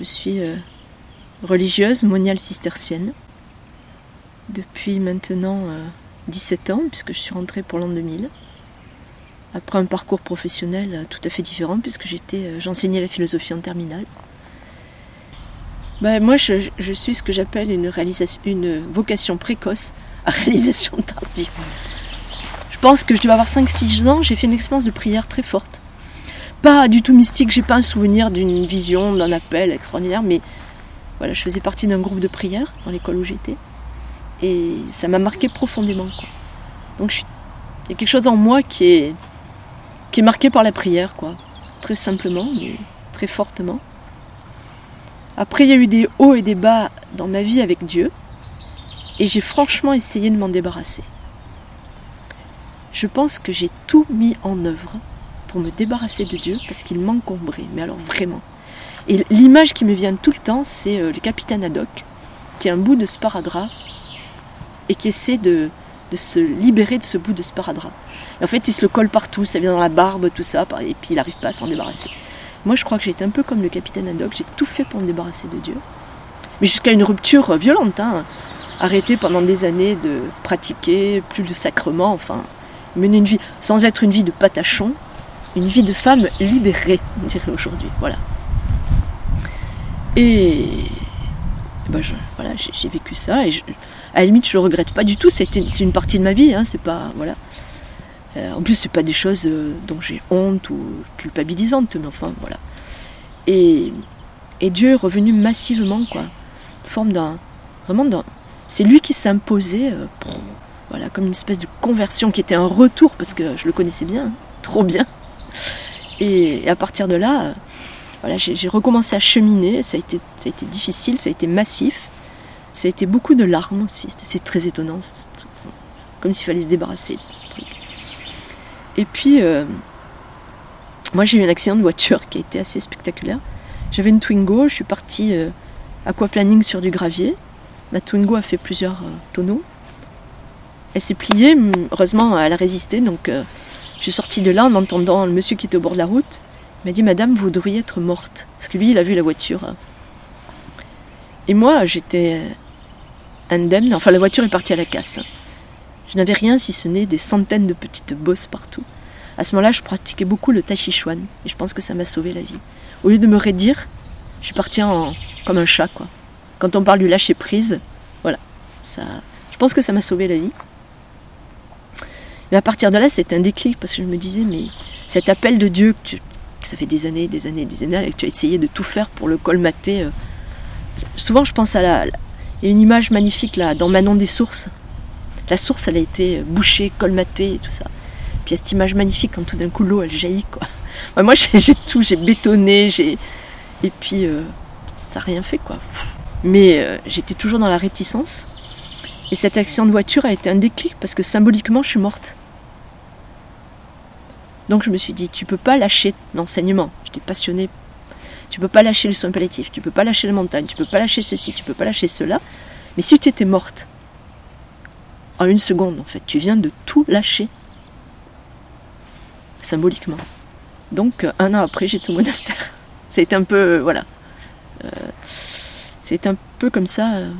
je suis euh, religieuse moniale cistercienne depuis maintenant 17 ans, puisque je suis rentrée pour l'an 2000. Après un parcours professionnel tout à fait différent, puisque j'enseignais la philosophie en terminale. Ben, moi, je, suis ce que j'appelle une, réalisation, une vocation précoce à réalisation tardive. Je pense que je devais avoir 5-6 ans, j'ai fait une expérience de prière très forte. Pas du tout mystique, j'ai pas un souvenir d'une vision, d'un appel extraordinaire, mais voilà, je faisais partie d'un groupe de prière dans l'école où j'étais. Et ça m'a marqué profondément. Donc il y a quelque chose en moi qui est, qui est marqué par la prière, quoi. Très simplement, mais très fortement. Après, il y a eu des hauts et des bas dans ma vie avec Dieu. Et j'ai franchement essayé de m'en débarrasser. Je pense que j'ai tout mis en œuvre pour me débarrasser de Dieu parce qu'il m'encombrait, mais alors vraiment. Et l'image qui me vient tout le temps, c'est euh, le capitaine Haddock, qui a un bout de sparadrap et qui essaie de, se libérer de ce bout de sparadrap. en fait, il se le colle partout, ça vient dans la barbe, tout ça, et puis il n'arrive pas à s'en débarrasser. Moi, je crois que j'étais un peu comme le capitaine Haddock, j'ai tout fait pour me débarrasser de Dieu. Mais jusqu'à une rupture violente. Hein arrêter pendant des années de pratiquer, plus de sacrement, enfin, mener une vie, sans être une vie de patachon, une vie de femme libérée, on dirait aujourd'hui. Voilà. Et ben voilà, j'ai vécu ça, et à la limite, je le regrette pas du tout, c'est une, partie de ma vie, hein, c'est pas. Voilà. Euh, en plus, c'est pas des choses euh, dont j'ai honte ou culpabilisantes, mais enfin, voilà. Et, et Dieu est revenu massivement, quoi, forme d'un. Vraiment d'un c'est lui qui s'imposait, euh, voilà, comme une espèce de conversion qui était un retour parce que je le connaissais bien, trop bien. Et, à partir de là, euh, voilà, j'ai recommencé à cheminer. Ça a, été, ça a été difficile, ça a été massif. Ça a été beaucoup de larmes aussi. C'est très étonnant. Comme s'il fallait se débarrasser Et puis, euh, moi j'ai eu un accident de voiture qui a été assez spectaculaire. J'avais une Twingo, je suis partie aquaplaning sur du gravier. Ma Twingo a fait plusieurs euh, tonneaux. Elle s'est pliée, heureusement elle a résisté, donc euh, je suis sortie de là en entendant le monsieur qui était au bord de la route. Il m'a dit Madame, vous devriez être morte. Parce que lui, il a vu la voiture. Et moi, j'étais indemne. Enfin, la voiture est partie à la casse. Je n'avais rien si ce n'est des centaines de petites bosses partout. À ce moment-là, je pratiquais beaucoup le tai chi. Et je pense que ça m'a sauvé la vie. Au lieu de me raidir, je suis partie en, comme un chat, quoi quand on parle du lâcher prise, voilà, ça, je pense que ça m'a sauvé la vie. Mais à partir de là, c'est un déclic parce que je me disais, mais cet appel de Dieu que, ça fait des années, des années, des années, et que tu as essayé de tout faire pour le colmater. Euh, souvent, je pense à la, il y a une image magnifique là dans Manon des sources. La source, elle a été bouchée, colmatée et tout ça. Puis il y a cette image magnifique quand tout d'un coup l'eau, elle jaillit quoi. moi, j'ai tout, j'ai bétonné, j'ai et puis euh, ça n'a rien fait quoi. Mais euh, j'étais toujours dans la réticence. Et cet accident de voiture a été un déclic parce que symboliquement, je suis morte. Donc je me suis dit, tu peux pas lâcher l'enseignement. J'étais passionnée. Tu peux pas lâcher le soin palliatif, tu peux pas lâcher la montagne, tu peux pas lâcher ceci, tu peux pas lâcher cela. Mais si tu étais morte, en une seconde en fait, tu viens de tout lâcher. Symboliquement. Donc euh, un an après, j'étais au monastère. C'était un peu, euh, voilà. C'est un peu comme ça, euh,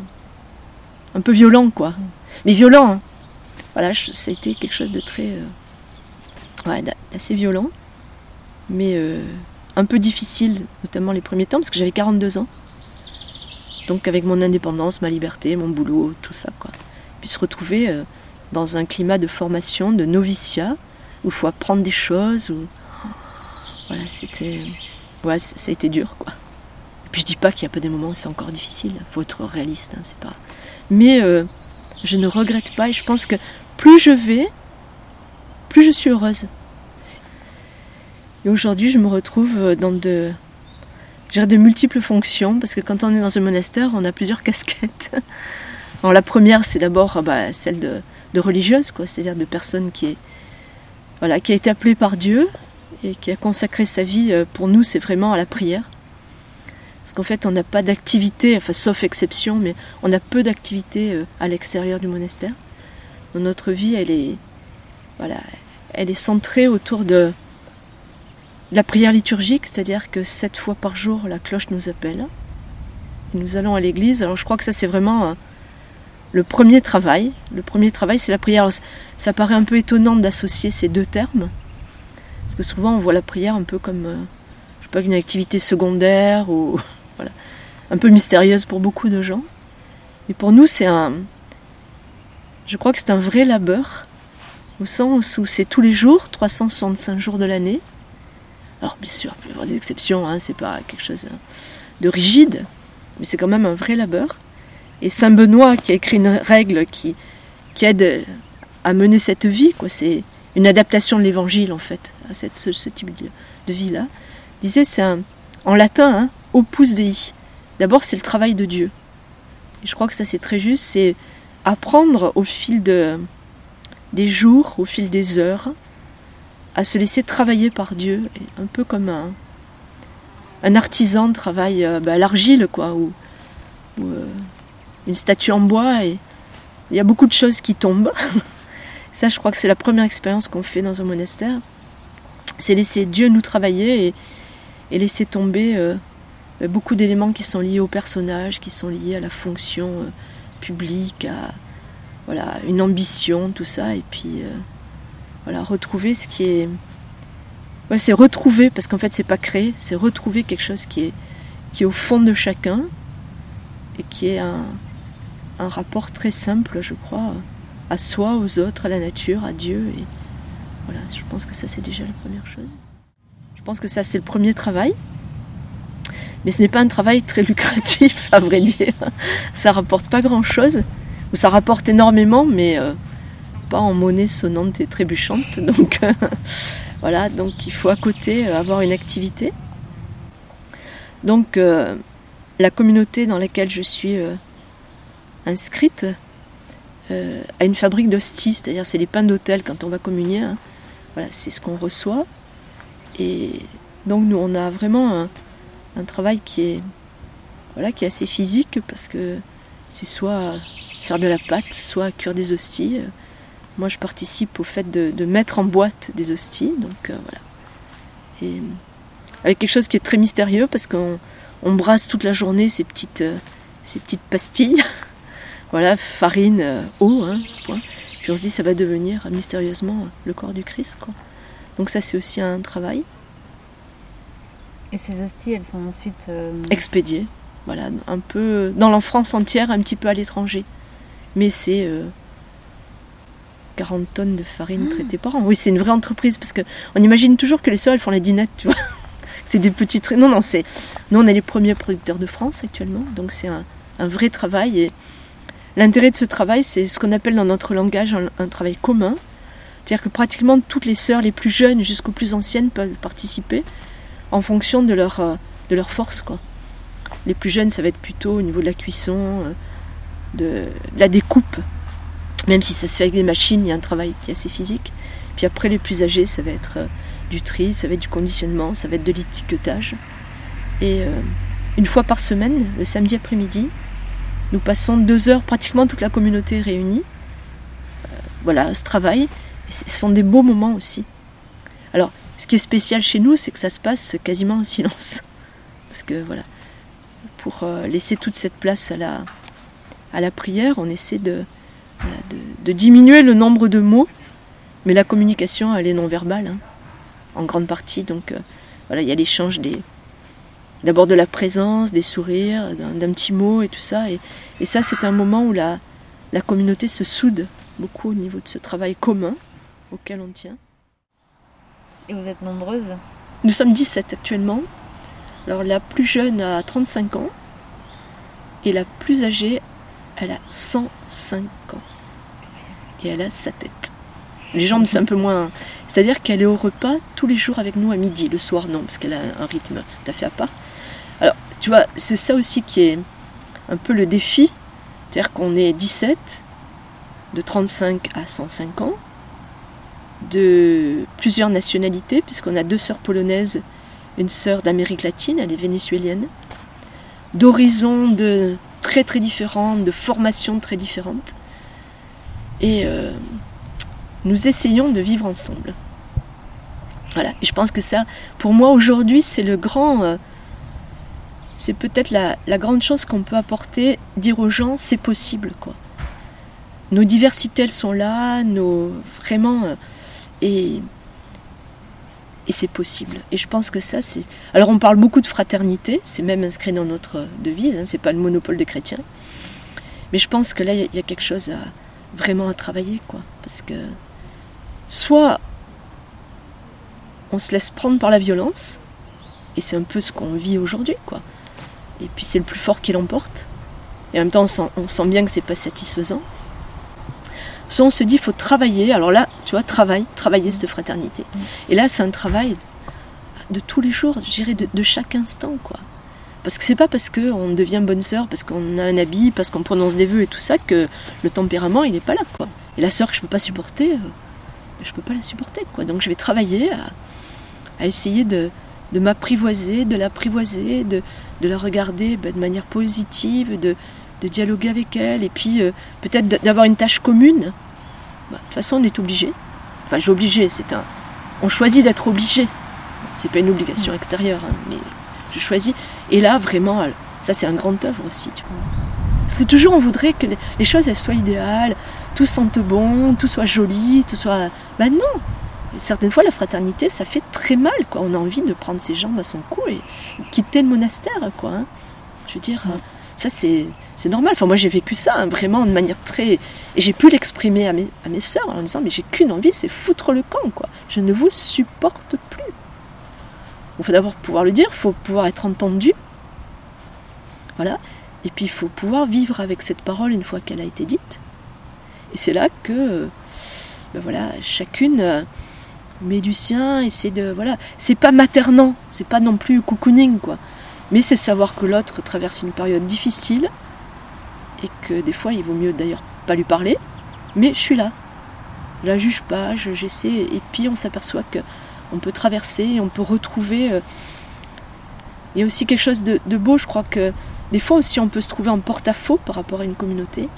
un peu violent, quoi. Mais violent, hein. Voilà, ça a été quelque chose de très. Euh, ouais, d'assez violent. Mais euh, un peu difficile, notamment les premiers temps, parce que j'avais 42 ans. Donc, avec mon indépendance, ma liberté, mon boulot, tout ça, quoi. Puis se retrouver dans un climat de formation, de noviciat, où il faut apprendre des choses, où. Voilà, c'était. Ouais, ça a été dur, quoi. Puis je dis pas qu'il n'y a pas des moments où c'est encore difficile, il faut être réaliste, hein, c'est pas. Mais euh, je ne regrette pas et je pense que plus je vais, plus je suis heureuse. Et aujourd'hui, je me retrouve dans de, de multiples fonctions parce que quand on est dans un monastère, on a plusieurs casquettes. Alors, la première, c'est d'abord ah bah, celle de, de religieuse, c'est-à-dire de personne qui est, voilà, qui a été appelée par Dieu et qui a consacré sa vie euh, pour nous, c'est vraiment à la prière. Parce qu'en fait, on n'a pas d'activité, enfin, sauf exception, mais on a peu d'activité euh, à l'extérieur du monastère. Dans notre vie, elle est, voilà, elle est centrée autour de la prière liturgique, c'est-à-dire que sept fois par jour, la cloche nous appelle. et nous allons à l'église. Alors je crois que ça c'est vraiment euh, le premier travail. Le premier travail c'est la prière. ça paraît un peu étonnant d'associer ces deux termes, parce que souvent on voit la prière un peu comme, euh, pas, une activité secondaire ou voilà, un peu mystérieuse pour beaucoup de gens. Et pour nous c'est un, je crois que c'est un vrai labeur, au sens où c'est tous les jours, 365 jours de l'année. Alors bien sûr, il peut y avoir des exceptions, hein, c'est pas quelque chose de rigide, mais c'est quand même un vrai labeur. Et Saint Benoît qui a écrit une règle qui, qui aide à mener cette vie, c'est une adaptation de l'évangile en fait, à cette, ce, type de, vie-là, disait c'est en latin, hein, opus dei. D'abord c'est le travail de Dieu. Et je crois que ça c'est très juste, c'est apprendre au fil de, des jours, au fil des heures, à se laisser travailler par Dieu, un peu comme un, artisan travaille euh, bah, à l'argile, quoi, ou, euh, une statue en bois, et il y a beaucoup de choses qui tombent. Ça, je crois que c'est la première expérience qu'on fait dans un monastère. C'est laisser Dieu nous travailler et, et laisser tomber euh, beaucoup d'éléments qui sont liés au personnage, qui sont liés à la fonction publique, à voilà, une ambition, tout ça, et puis voilà, retrouver ce qui est c'est retrouver, parce qu'en fait c'est pas créer, c'est retrouver quelque chose qui est, qui au fond de chacun et qui est un, un rapport très simple, je crois, à soi, aux autres, à la nature, à Dieu. Et voilà, je pense que ça c'est déjà la première chose. Je pense que ça c'est le premier travail. Mais ce n'est pas un travail très lucratif, à vrai dire. Ça rapporte pas grand ou ça rapporte énormément, mais euh, pas en monnaie sonnante et trébuchante. Donc, euh, voilà, donc il faut à côté euh, avoir une activité. Donc la communauté dans laquelle je suis inscrite a une fabrique d'hosties, c'est-à-dire c'est les pains d'hôtel quand on va communier. Hein. Voilà, c'est ce qu'on reçoit. Et donc nous on a vraiment un, travail qui est voilà qui est assez physique parce que c'est soit faire de la pâte, soit cuire des hosties. Moi, je participe au fait de, mettre en boîte des hosties. Donc euh, voilà. Et avec quelque chose qui est très mystérieux parce qu'on brasse toute la journée ces petites, euh, ces petites pastilles. voilà, farine, euh, eau, hein, Puis on se dit ça va devenir mystérieusement le corps du Christ. Quoi. Donc ça, c'est aussi un travail. Et ces hosties, elles sont ensuite expédiées. Voilà, un peu dans l'enfance entière, un petit peu à l'étranger. Mais c'est 40 tonnes de farine ah. traitée par an. Oui, c'est une vraie entreprise parce que on imagine toujours que les sœurs elles font les dinettes, tu vois. c'est des petites. Non, non, c'est. Nous, on est les premiers producteurs de France actuellement, donc c'est un, vrai travail. Et l'intérêt de ce travail, c'est ce qu'on appelle dans notre langage un, travail commun. C'est-à-dire que pratiquement toutes les sœurs, les plus jeunes jusqu'aux plus anciennes, peuvent participer en fonction de leur, euh, de leur force. Quoi. Les plus jeunes, ça va être plutôt au niveau de la cuisson, de la découpe, même si ça se fait avec des machines, il y a un travail qui est assez physique. Puis après, les plus âgés, ça va être euh, du tri, ça va être du conditionnement, ça va être de l'étiquetage. Et euh, une fois par semaine, le samedi après-midi, nous passons deux heures, pratiquement toute la communauté réunie. Euh, voilà, ce travail. Ce sont des beaux moments aussi. Alors, ce qui est spécial chez nous, c'est que ça se passe quasiment en silence. Parce que voilà, pour laisser toute cette place à la, à la prière, on essaie de, de, diminuer le nombre de mots, mais la communication, elle est non verbale, hein, en grande partie. Donc euh, voilà, il y a l'échange des, d'abord de la présence, des sourires, d'un, petit mot et tout ça. Et, ça, c'est un moment où la, la communauté se soude beaucoup au niveau de ce travail commun auquel on tient. Et vous êtes nombreuses? Nous sommes 17 actuellement. Alors la plus jeune a 35 ans et la plus âgée, elle a 105 ans et elle a sa tête. Les jambes, c'est un peu moins. C'est-à-dire qu'elle est au repas tous les jours avec nous à midi, le soir non, parce qu'elle a un rythme tout à fait à part. Alors, tu vois, c'est ça aussi qui est un peu le défi. C'est-à-dire qu'on est 17, de 35 à 105 ans, de plusieurs nationalités, puisqu'on a deux sœurs polonaises, une sœur d'Amérique latine, elle est vénézuélienne, d'horizons de très très différents, de formations très différentes. Et euh, nous essayons de vivre ensemble. Voilà, et je pense que ça, pour moi aujourd'hui, c'est le grand, euh, c'est peut-être la, la grande chose qu'on peut apporter, dire aux gens, c'est possible, quoi. Nos diversités, elles sont là, nos vraiment, euh, et et c'est possible. Et je pense que ça, c'est. Alors, on parle beaucoup de fraternité, c'est même inscrit dans notre devise, hein, c'est pas le monopole des chrétiens. Mais je pense que là, il y, a quelque chose à vraiment à travailler, quoi. Parce que soit on se laisse prendre par la violence, et c'est un peu ce qu'on vit aujourd'hui, quoi. Et puis c'est le plus fort qui l'emporte. Et en même temps, on sent, bien que c'est pas satisfaisant. Soit on se dit, il faut travailler. Alors là, tu vois, travail, travailler cette fraternité. Et là, c'est un travail de tous les jours, je dirais, de, chaque instant, quoi. Parce que c'est pas parce qu'on devient bonne sœur, parce qu'on a un habit, parce qu'on prononce des vœux et tout ça, que le tempérament, il n'est pas là, quoi. Et la sœur que je peux pas supporter, euh, je peux pas la supporter, quoi. Donc je vais travailler à essayer de, m'apprivoiser, de l'apprivoiser, de, la regarder bah, de manière positive, de, de, dialoguer avec elle, et puis euh, peut-être d'avoir une tâche commune. Bah, de toute façon, on est obligé. Enfin, j'ai obligé, c'est un. On choisit d'être obligé. C'est pas une obligation extérieure, hein, mais je choisis. Et là, vraiment, ça c'est un grand œuvre aussi. Tu. Parce que toujours on voudrait que les choses soient idéales, tout sente bon, tout soit joli, tout soit. Ben non, certaines fois, la fraternité, ça fait très mal. Quoi. On a envie de prendre ses jambes à son cou et quitter le monastère. Quoi, hein. Je veux dire, ça c'est, normal. Enfin, moi j'ai vécu ça hein, vraiment de manière très. Et j'ai pu l'exprimer à mes, à mes sœurs en disant Mais j'ai qu'une envie, c'est foutre le camp. Quoi. Je ne vous supporte plus. Il faut d'abord pouvoir le dire, il faut pouvoir être entendu. Voilà. Et puis il faut pouvoir vivre avec cette parole une fois qu'elle a été dite. Et c'est là que ben voilà, chacune euh, mais du sien, c'est de. Voilà. C'est pas maternant, c'est pas non plus cocooning, quoi. Mais c'est savoir que l'autre traverse une période difficile, et que des fois, il vaut mieux d'ailleurs pas lui parler, mais je suis là. Je la juge pas, j'essaie, et puis on s'aperçoit que on peut traverser, on peut retrouver. Euh, il y a aussi quelque chose de, beau, je crois que des fois aussi on peut se trouver en porte-à-faux par rapport à une communauté.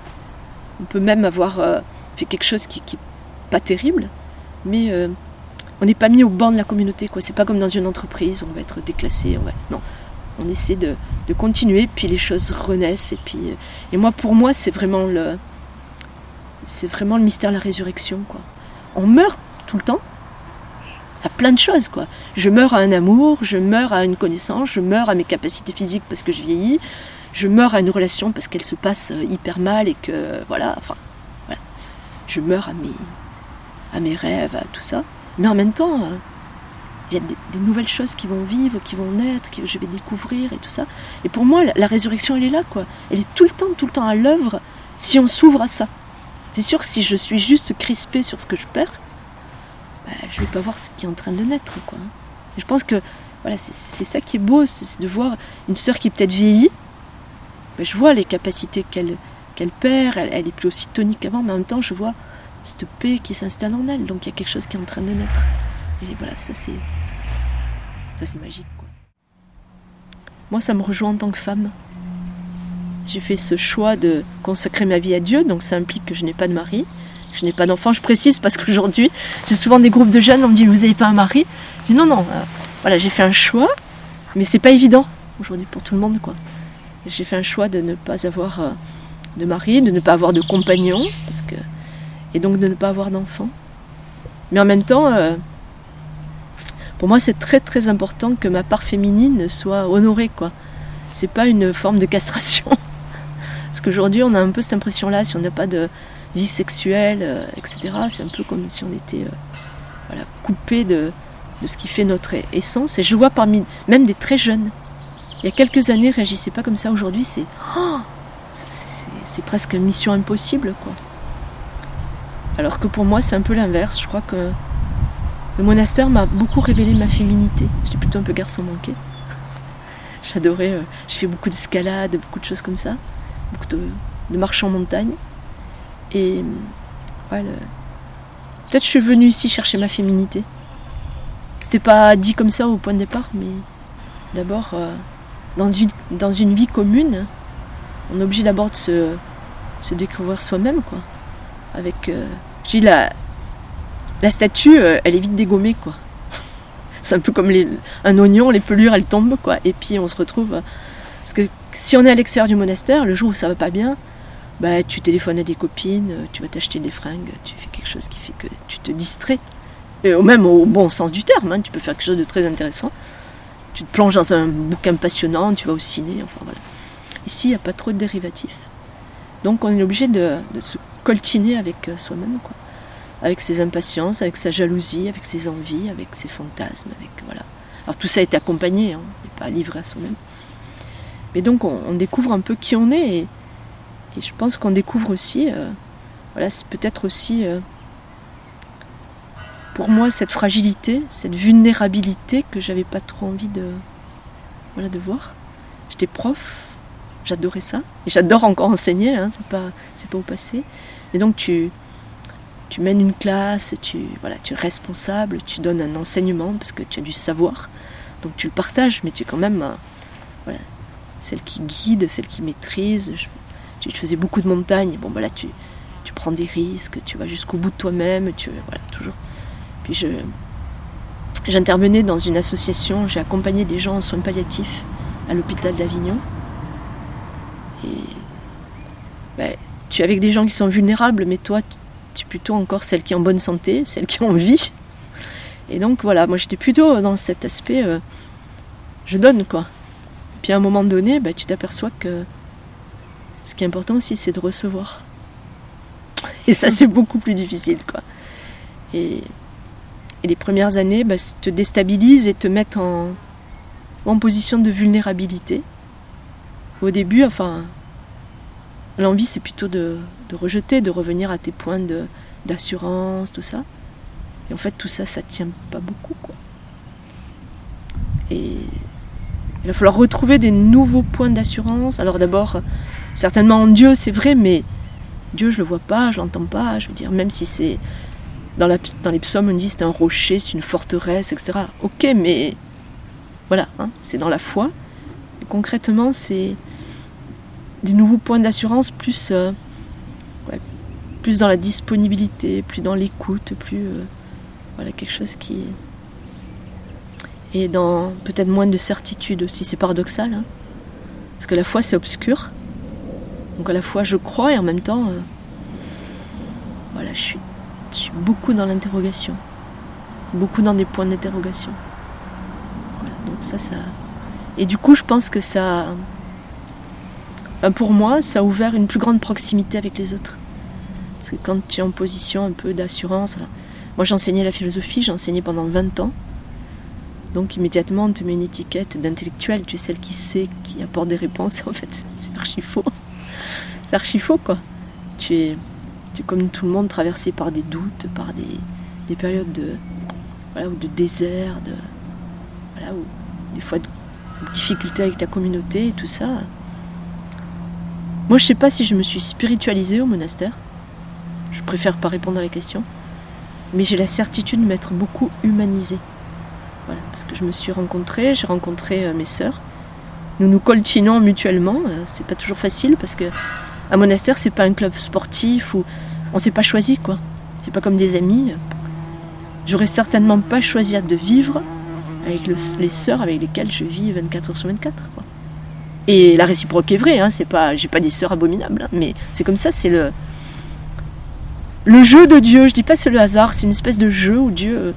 On peut même avoir euh, fait quelque chose qui n'est pas terrible, mais euh, on n'est pas mis au banc de la communauté. C'est pas comme dans une entreprise, on va être déclassé. On Non, on essaie de, continuer, puis les choses renaissent. Et puis, euh, et moi, pour moi, c'est vraiment le, vraiment le mystère de la résurrection. Quoi. On meurt tout le temps à plein de choses. quoi. Je meurs à un amour, je meurs à une connaissance, je meurs à mes capacités physiques parce que je vieillis, je meurs à une relation parce qu'elle se passe euh, hyper mal et que voilà, enfin, voilà. Je meurs à mes, à mes rêves, à tout ça. Mais en même temps, euh, il y a des, nouvelles choses qui vont vivre, qui vont naître, que je vais découvrir et tout ça. Et pour moi, la, résurrection, elle est là, quoi. Elle est tout le temps, tout le temps à l'œuvre si on s'ouvre à ça. C'est sûr que si je suis juste crispée sur ce que je perds, ben, je ne vais pas voir ce qui est en train de naître, quoi. Je pense que voilà, c'est ça qui est beau, c'est de voir une sœur qui peut-être vieillit. Ben, je vois les capacités qu'elle qu'elle perd, elle, elle est plus aussi tonique qu'avant, mais en même temps, je vois cette paix qui s'installe en elle. Donc il y a quelque chose qui est en train de naître. Et voilà, ça c'est. C'est magique. Moi ça me rejoint en tant que femme. J'ai fait ce choix de consacrer ma vie à Dieu, donc ça implique que je n'ai pas de mari, je n'ai pas d'enfant. Je précise parce qu'aujourd'hui, j'ai souvent des groupes de jeunes, on me dit Vous n'avez pas un mari? Je dis non, non, euh, voilà, j'ai fait un choix, mais c'est pas évident aujourd'hui pour tout le monde. J'ai fait un choix de ne pas avoir euh, de mari, de ne pas avoir de compagnon, parce et donc de ne pas avoir d'enfant. Mais en même temps, euh, pour moi, c'est très très important que ma part féminine soit honorée, quoi. C'est pas une forme de castration. Parce qu'aujourd'hui, on a un peu cette impression-là, si on n'a pas de vie sexuelle, euh, etc., c'est un peu comme si on était euh, voilà, coupé de, de, ce qui fait notre essence. Et je vois parmi même des très jeunes, il y a quelques années, réagissaient pas comme ça. Aujourd'hui, c'est oh, c'est presque une mission impossible, quoi. Alors que pour moi, c'est un peu l'inverse. Je crois que le monastère m'a beaucoup révélé ma féminité. J'étais plutôt un peu garçon manqué. J'adorais, euh, j'ai fait beaucoup d'escalade, beaucoup de choses comme ça, beaucoup de, marches en montagne. Et ouais, peut-être je suis venue ici chercher ma féminité. C'était pas dit comme ça au point de départ, mais d'abord, euh, dans, une, dans une vie commune, on est obligé d'abord de se, se découvrir soi-même, quoi avec. Euh, j'ai la, la statue, euh, elle est vite dégommée, quoi. C'est un peu comme un oignon, les pelures, elles tombent, quoi. Et puis on se retrouve Parce que si on est à l'extérieur du monastère, le jour où ça va pas bien, bah, tu téléphones à des copines, tu vas t'acheter des fringues, tu fais quelque chose qui fait que tu te distrais. Et même au bon sens du terme, hein, tu peux faire quelque chose de très intéressant. Tu te plonges dans un bouquin passionnant, tu vas au ciné, enfin voilà. Ici, il n'y a pas trop de dérivatifs. Donc on est obligé de, se coltiner avec euh, soi-même. Avec ses impatiences, avec sa jalousie, avec ses envies, avec ses fantasmes, avec voilà. Alors tout ça est accompagné, hein, n'est pas livré à soi-même. Mais donc on, découvre un peu qui on est et, je pense qu'on découvre aussi, euh, voilà, c'est peut-être aussi euh, pour moi cette fragilité, cette vulnérabilité que j'avais pas trop envie de, voilà, de voir. J'étais prof, j'adorais ça, et j'adore encore enseigner, hein, c'est pas, pas au passé. Et donc tu, tu mènes une classe, tu, voilà, tu es responsable, tu donnes un enseignement parce que tu as du savoir, donc tu le partages, mais tu es quand même, euh, voilà, celle qui guide, celle qui maîtrise. tu, faisais beaucoup de montagnes, bon voilà, tu, tu prends des risques, tu vas jusqu'au bout de toi-même, tu, voilà, toujours. Puis je, j'intervenais dans une association, j'ai accompagné des gens en soins palliatifs à l'hôpital d'Avignon. Et ben, tu es avec des gens qui sont vulnérables, mais toi, es plutôt encore celle qui est en bonne santé, celle qui est en vie. Et donc voilà, moi j'étais plutôt dans cet aspect, euh, je donne quoi. Puis à un moment donné, ben, tu t'aperçois que ce qui est important aussi, c'est de recevoir. Et ça, c'est beaucoup plus difficile quoi. Et, les premières années ben, te déstabilisent et te mettent en, en position de vulnérabilité. Au début, enfin, l'envie c'est plutôt de, rejeter, de revenir à tes points d'assurance, tout ça. Et en fait, tout ça, ça tient pas beaucoup, quoi. Et il va falloir retrouver des nouveaux points d'assurance. Alors d'abord, certainement en Dieu, c'est vrai, mais Dieu, je le vois pas, je l'entends pas. Je veux dire, même si c'est dans, la, dans les psaumes, on dit c'est un rocher, c'est une forteresse, etc. Ok, mais voilà, hein, c'est dans la foi. concrètement, c'est des nouveaux points d'assurance plus, euh, plus dans la disponibilité, plus dans l'écoute, plus euh, voilà quelque chose qui et dans peut-être moins de certitude aussi. C'est paradoxal, hein. parce que la foi c'est obscur. Donc à la fois je crois et en même temps, euh, voilà, je suis, je suis beaucoup dans l'interrogation, beaucoup dans des points d'interrogation. donc ça, ça. Et du coup, je pense que ça, pour moi, ça a ouvert une plus grande proximité avec les autres. Parce que quand tu es en position un peu d'assurance, moi j'enseignais la philosophie, j'ai enseigné pendant 20 ans. Donc immédiatement on te met une étiquette d'intellectuel, tu es celle qui sait, qui apporte des réponses. En fait, c'est archi faux. C'est archi faux quoi. Tu es, tu comme tout le monde traversé par des doutes, par des, périodes de, voilà, de désert, de, voilà, ou des fois de difficultés avec ta communauté et tout ça. Moi, je sais pas si je me suis spiritualisée au monastère. Je préfère pas répondre à la question. Mais j'ai la certitude de m'être beaucoup humanisée. Voilà, parce que je me suis rencontrée, j'ai rencontré euh, mes sœurs. Nous nous coltinons mutuellement. Euh, c'est pas toujours facile parce que un monastère, c'est pas un club sportif où on s'est pas choisi, quoi. C'est pas comme des amis. J'aurais certainement pas choisi de vivre avec les sœurs avec lesquelles je vis 24 heures sur 24. Quoi. Et la réciproque est vraie, hein, c'est pas, j'ai pas des sœurs abominables, hein, mais c'est comme ça, c'est le, le jeu de Dieu. Je dis pas c'est le hasard, c'est une espèce de jeu où Dieu euh,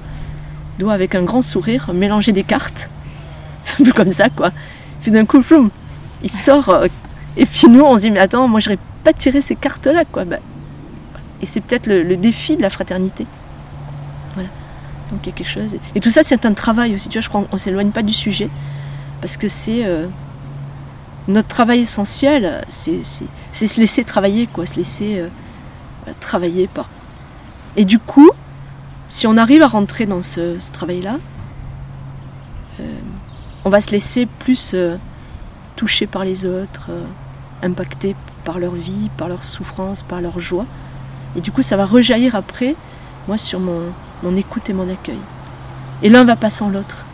doit, avec un grand sourire, mélanger des cartes. C'est un peu comme ça, quoi. Puis d'un coup, il sort, euh, et puis nous, on se dit, mais attends, moi, j'aurais pas tiré ces cartes-là, quoi. Ben, et c'est peut-être le, défi de la fraternité. Voilà. Donc il y a quelque chose. Et tout ça, c'est un travail aussi. Tu vois, je crois qu'on s'éloigne pas du sujet, parce que c'est. Euh, notre travail essentiel, c'est se laisser travailler, quoi, se laisser euh, travailler par. Et du coup, si on arrive à rentrer dans ce, travail-là, euh, on va se laisser plus euh, toucher par les autres, impacter par leur vie, par leur souffrance, par leur joie. Et du coup, ça va rejaillir après, moi, sur mon, mon écoute et mon accueil. Et l'un va pas sans l'autre.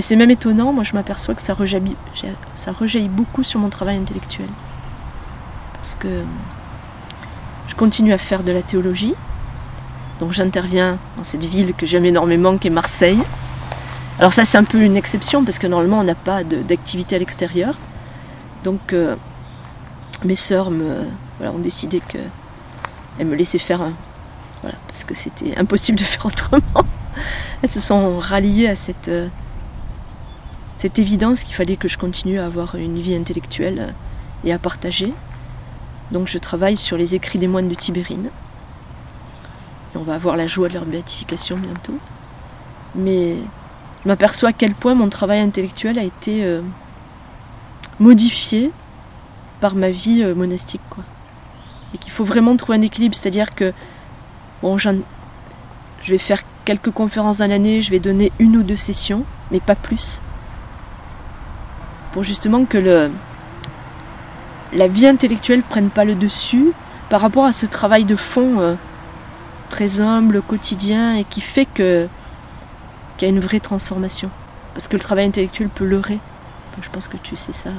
Et c'est même étonnant, moi je m'aperçois que ça rejaillit, beaucoup sur mon travail intellectuel. Parce que je continue à faire de la théologie. Donc j'interviens dans cette ville que j'aime énormément, qui est Marseille. Alors ça c'est un peu une exception parce que normalement on n'a pas d'activité à l'extérieur. Donc euh, mes sœurs ont décidé qu'elles me laissaient faire un. Voilà, parce que c'était impossible de faire autrement. Elles se sont ralliées à cette, euh, cette évidence qu'il fallait que je continue à avoir une vie intellectuelle euh, et à partager. Donc je travaille sur les écrits des moines de Tibérine. Et on va avoir la joie de leur béatification bientôt. Mais je m'aperçois à quel point mon travail intellectuel a été euh, modifié par ma vie euh, monastique. Quoi. Et qu'il faut vraiment trouver un équilibre. C'est-à-dire que je vais faire quelques conférences dans l'année, je vais donner une ou deux sessions, mais pas plus. Pour justement que la vie intellectuelle prenne pas le dessus par rapport à ce travail de fond euh, très humble, quotidien, et qui fait que qu'il y a une vraie transformation. Parce que le travail intellectuel peut leurrer. Je pense que tu sais ça.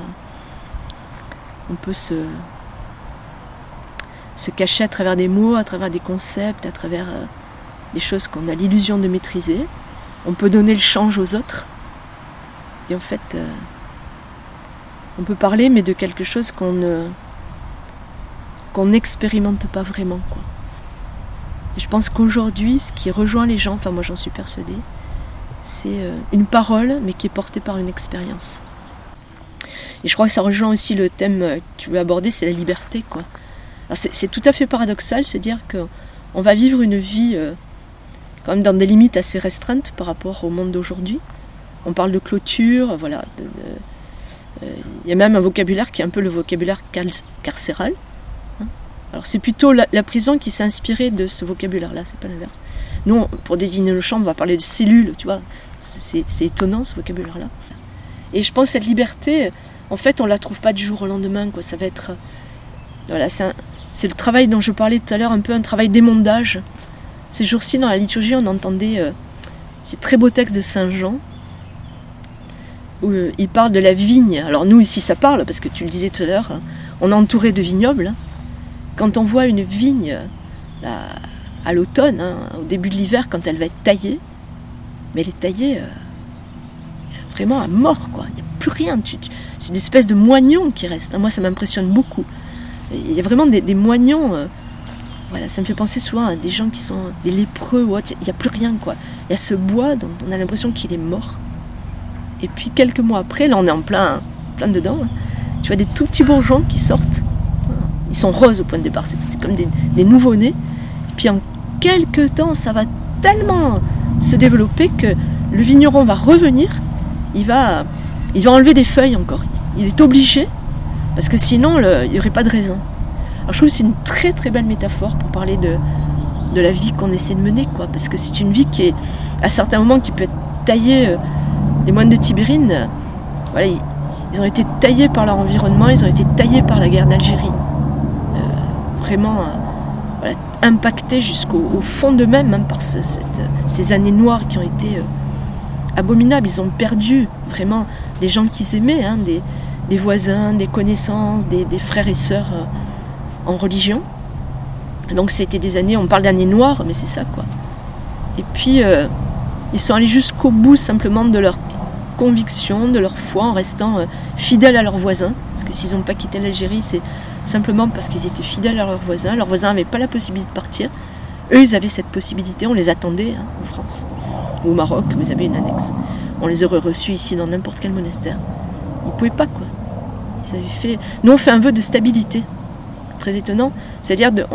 On peut se, se cacher à travers des mots, à travers des concepts, à travers euh, des choses qu'on a l'illusion de maîtriser. On peut donner le change aux autres. Et en fait, euh, on peut parler, mais de quelque chose qu'on ne qu'on n'expérimente pas vraiment. Je pense qu'aujourd'hui, ce qui rejoint les gens, enfin moi j'en suis persuadée, c'est euh, une parole, mais qui est portée par une expérience. Et je crois que ça rejoint aussi le thème que tu veux aborder, c'est la liberté. C'est tout à fait paradoxal se dire qu'on va vivre une vie euh, quand même dans des limites assez restreintes par rapport au monde d'aujourd'hui. On parle de clôture, voilà, il euh, y a même un vocabulaire qui est un peu le vocabulaire carcéral. Hein. Alors c'est plutôt la, prison qui s'est inspirée de ce vocabulaire-là, c'est pas l'inverse. Nous, pour désigner le champ, on va parler de cellules, tu vois. C'est étonnant ce vocabulaire-là. Et je pense que cette liberté, en fait, on la trouve pas du jour au lendemain. Ça va être, voilà, c'est le travail dont je parlais tout à l'heure, un peu un travail d'émondage. Ces jours-ci, dans la liturgie, on entendait euh, ces très beaux textes de Saint Jean, il parle de la vigne. Alors nous ici ça parle, parce que tu le disais tout à l'heure, hein, on est entouré de vignobles. Hein. Quand on voit une vigne à l'automne, hein, au début de l'hiver, quand elle va être taillée, mais elle est taillée euh, vraiment à mort, quoi. Il n'y a plus rien. c'est des espèces de moignons qui restent. Moi ça m'impressionne beaucoup. Il y a vraiment des, moignons. Euh, voilà, ça me fait penser souvent à des gens qui sont des lépreux ou autres. Il n'y a plus rien, quoi. Il y a ce bois dont on a l'impression qu'il est mort. Et puis quelques mois après, là on est en plein, plein dedans, hein. tu vois des tout petits bourgeons qui sortent. Ils sont roses au point de départ, c'est comme des, des nouveaux-nés. Et puis en quelques temps, ça va tellement se développer que le vigneron va revenir, il va, il va enlever des feuilles encore. Il est obligé, parce que sinon il n'y aurait pas de raisin. Alors je trouve que c'est une très très belle métaphore pour parler de, de la vie qu'on essaie de mener, quoi. Parce que c'est une vie qui est, à certains moments, qui peut être taillée euh, les moines de Tibérine, euh, voilà, ils, ont été taillés par leur environnement, ils ont été taillés par la guerre d'Algérie. Euh, vraiment euh, impactés jusqu'au fond d'eux-mêmes même par ces années noires qui ont été abominables. Ils ont perdu vraiment des gens qu'ils aimaient, hein, des, voisins, des connaissances, des, frères et sœurs en religion. Donc c'était des années, on parle d'années noires, mais c'est ça quoi. Et puis ils sont allés jusqu'au bout simplement de leur conviction, de leur foi, en restant euh, fidèles à leurs voisins. Parce que s'ils n'ont pas quitté l'Algérie, c'est simplement parce qu'ils étaient fidèles à leurs voisins. Leurs voisins n'avaient pas la possibilité de partir. Eux, ils avaient cette possibilité. On les attendait hein, en France au Maroc. Vous avez une annexe. On les aurait reçus ici dans n'importe quel monastère. Ils ne pouvaient pas, quoi. Ils avaient fait... Nous, on fait un vœu de stabilité. Très étonnant. C'est-à-dire de,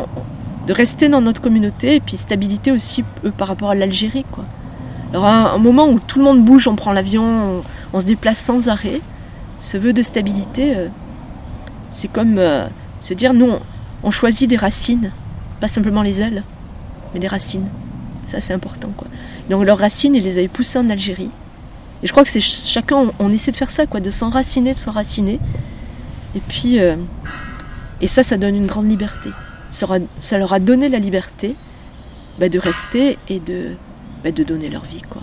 rester dans notre communauté et puis stabilité aussi par rapport à l'Algérie, quoi. Alors un, moment où tout le monde bouge, on prend l'avion, on, se déplace sans arrêt, ce vœu de stabilité, euh, c'est comme euh, se dire, nous, on, choisit des racines, pas simplement les ailes, mais des racines. Ça, c'est important. Quoi. Donc leurs racines, ils les avaient poussées en Algérie. Et je crois que c'est chacun, on, essaie de faire ça, quoi, de s'enraciner, de s'enraciner. Et puis, euh, et ça, ça donne une grande liberté. Ça, ça leur a donné la liberté bah, de rester et de, de donner leur vie. Quoi.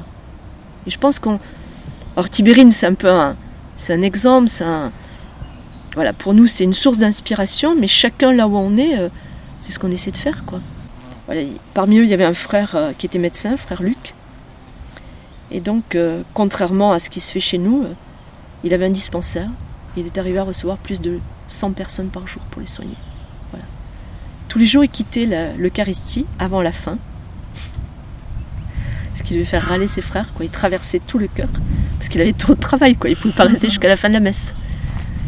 Et je pense qu'on. Alors Tibérine, c'est un peu un, c'est un exemple, c'est un... Voilà, pour nous, c'est une source d'inspiration, mais chacun là où on est, euh, c'est ce qu'on essaie de faire. Quoi. Voilà, parmi eux, il y avait un frère euh, qui était médecin, frère Luc. Et donc, euh, contrairement à ce qui se fait chez nous, il avait un dispensaire. il est arrivé à recevoir plus de 100 personnes par jour pour les soigner. Voilà. Tous les jours, il quittait l'Eucharistie avant la fin. Ce qui devait faire râler ses frères. Quoi. Il traversait tout le cœur parce qu'il avait trop de travail. Quoi. Il ne pouvait pas rester jusqu'à la fin de la messe.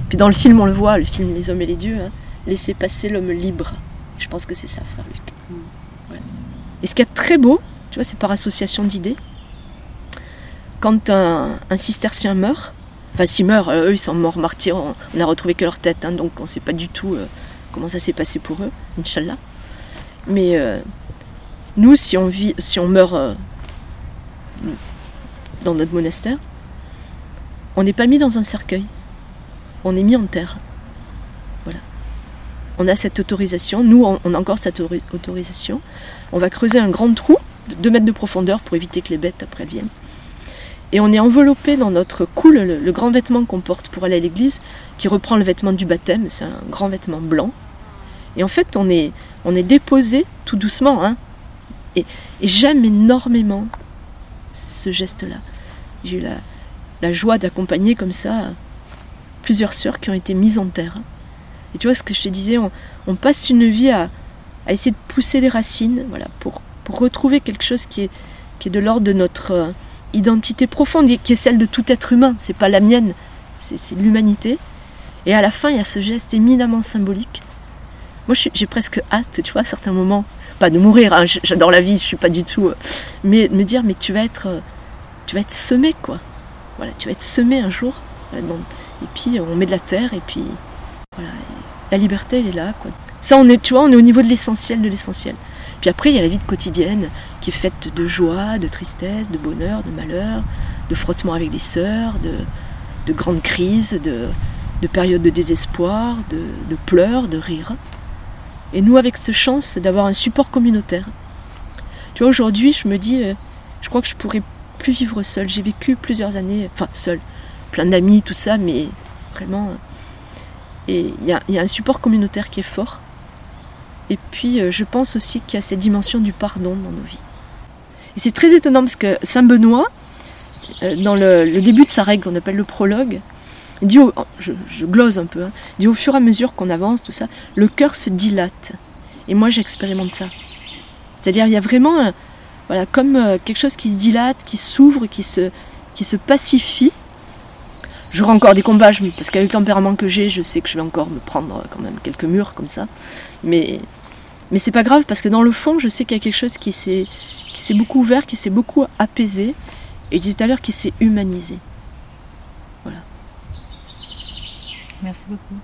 Puis dans le film, on le voit, le film Les hommes et les dieux, hein, laisser passer l'homme libre. Je pense que c'est ça, frère Luc. Et ce qui est très beau, tu vois, c'est par association d'idées. Quand un, cistercien meurt, Enfin, s'ils meurent, eux, ils sont morts martyrs. On n'a retrouvé que leur tête, hein, donc on ne sait pas du tout euh, comment ça s'est passé pour eux, Inch'Allah. Mais euh, nous, si on, vit, si on meurt euh, dans notre monastère, on n'est pas mis dans un cercueil. On est mis en terre. Voilà. On a cette autorisation. Nous, on a encore cette autorisation. On va creuser un grand trou de 2 mètres de profondeur pour éviter que les bêtes après viennent. Et on est enveloppé dans notre coule, le, grand vêtement qu'on porte pour aller à l'église, qui reprend le vêtement du baptême, c'est un grand vêtement blanc. Et en fait, on est, on est déposé tout doucement, hein, et, j'aime énormément ce geste-là. J'ai eu la, joie d'accompagner comme ça plusieurs sœurs qui ont été mises en terre. Et tu vois ce que je te disais, on, passe une vie à, essayer de pousser les racines, voilà, pour, retrouver quelque chose qui est, qui est de l'ordre de notre identité profonde qui est celle de tout être humain. C'est pas la mienne, c'est l'humanité. Et à la fin, il y a ce geste éminemment symbolique. Moi, j'ai presque hâte, tu vois, à certains moments, pas de mourir. Hein, j'adore la vie, je suis pas du tout, euh, mais me dire, mais tu vas être, euh, tu vas être semé, quoi. Voilà, tu vas être semé un jour. Euh, et puis on met de la terre, et puis voilà, la liberté, elle est là, quoi. Ça, on est, tu vois, on est au niveau de l'essentiel de l'essentiel. Puis après, il y a la vie quotidienne qui est faite de joie, de tristesse, de bonheur, de malheur, de frottement avec les sœurs, de, grandes crises, de, périodes de désespoir, de, pleurs, de rires. Et nous, avec cette chance d'avoir un support communautaire. Tu vois, aujourd'hui, je me dis, euh, je crois que je pourrais plus vivre seule. J'ai vécu plusieurs années, enfin, seule, plein d'amis, tout ça, mais vraiment. Et il y a un support communautaire qui est fort. Et puis, euh, je pense aussi qu'il y a cette dimension du pardon dans nos vies. Et c'est très étonnant parce que Saint Benoît, euh, dans le, début de sa règle qu'on appelle le prologue, dit je, glose un peu, hein, dit au fur et à mesure qu'on avance, tout ça, le cœur se dilate. Et moi, j'expérimente ça. C'est-à-dire, il y a vraiment, voilà, comme euh, quelque chose qui se dilate, qui s'ouvre, qui se, qui se pacifie. J'aurai encore des combats, parce qu'avec le tempérament que j'ai, je sais que je vais encore me prendre quand même quelques murs comme ça. Mais mais c'est pas grave parce que dans le fond, je sais qu'il y a quelque chose qui s'est, qui s'est beaucoup ouvert, qui s'est beaucoup apaisé. Et je disais tout à l'heure qui s'est humanisé. Voilà. Merci beaucoup.